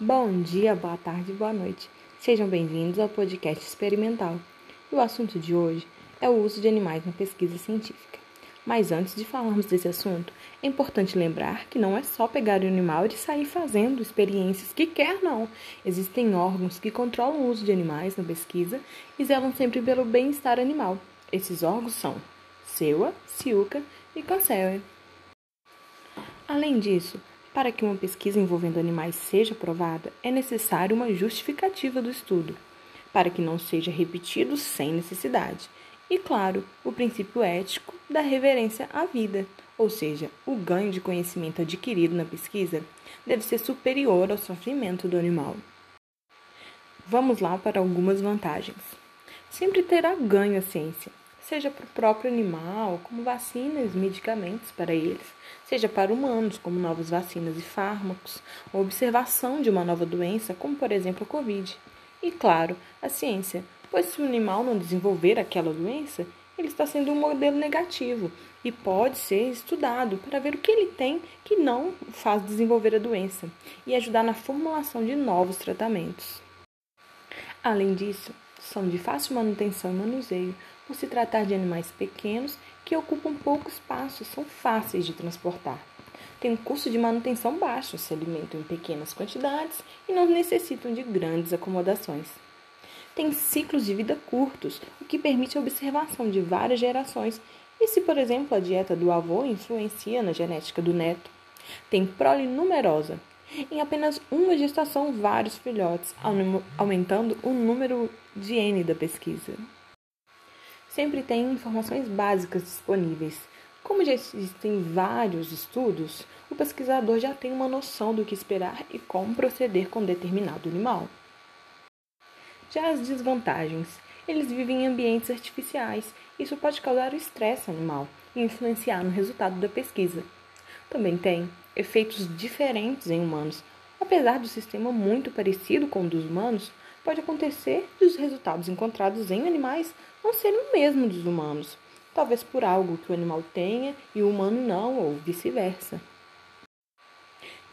Bom dia, boa tarde, boa noite. Sejam bem-vindos ao podcast experimental. O assunto de hoje é o uso de animais na pesquisa científica. Mas antes de falarmos desse assunto, é importante lembrar que não é só pegar o animal e sair fazendo experiências que quer não. Existem órgãos que controlam o uso de animais na pesquisa e zelam sempre pelo bem-estar animal. Esses órgãos são SEUA, CIUCA e CONSEUA. Além disso, para que uma pesquisa envolvendo animais seja aprovada, é necessário uma justificativa do estudo, para que não seja repetido sem necessidade. E, claro, o princípio ético da reverência à vida, ou seja, o ganho de conhecimento adquirido na pesquisa deve ser superior ao sofrimento do animal. Vamos lá para algumas vantagens. Sempre terá ganho a ciência, seja para o próprio animal, como vacinas e medicamentos para eles, seja para humanos, como novas vacinas e fármacos, ou observação de uma nova doença, como por exemplo a Covid. E claro, a ciência, pois se o animal não desenvolver aquela doença, ele está sendo um modelo negativo e pode ser estudado para ver o que ele tem que não faz desenvolver a doença e ajudar na formulação de novos tratamentos. Além disso, são de fácil manutenção e manuseio, por se tratar de animais pequenos que ocupam pouco espaço são fáceis de transportar. Tem um custo de manutenção baixo, se alimentam em pequenas quantidades e não necessitam de grandes acomodações. Tem ciclos de vida curtos, o que permite a observação de várias gerações e se, por exemplo, a dieta do avô influencia na genética do neto. Tem prole numerosa, em apenas uma gestação, vários filhotes, aumentando o número de N da pesquisa. Sempre tem informações básicas disponíveis. Como já existem vários estudos, o pesquisador já tem uma noção do que esperar e como proceder com determinado animal. Já as desvantagens. Eles vivem em ambientes artificiais. Isso pode causar o estresse animal e influenciar no resultado da pesquisa. Também tem efeitos diferentes em humanos. Apesar do sistema muito parecido com o dos humanos, pode acontecer de os resultados encontrados em animais não serem o mesmo dos humanos, talvez por algo que o animal tenha e o humano não, ou vice-versa.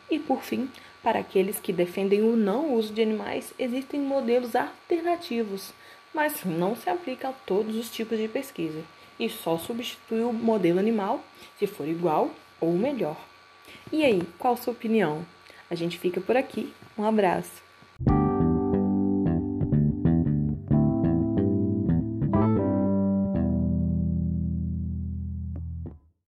E por fim, para aqueles que defendem o não uso de animais, existem modelos alternativos, mas não se aplica a todos os tipos de pesquisa e só substitui o modelo animal se for igual ou melhor. E aí, qual a sua opinião? A gente fica por aqui. Um abraço.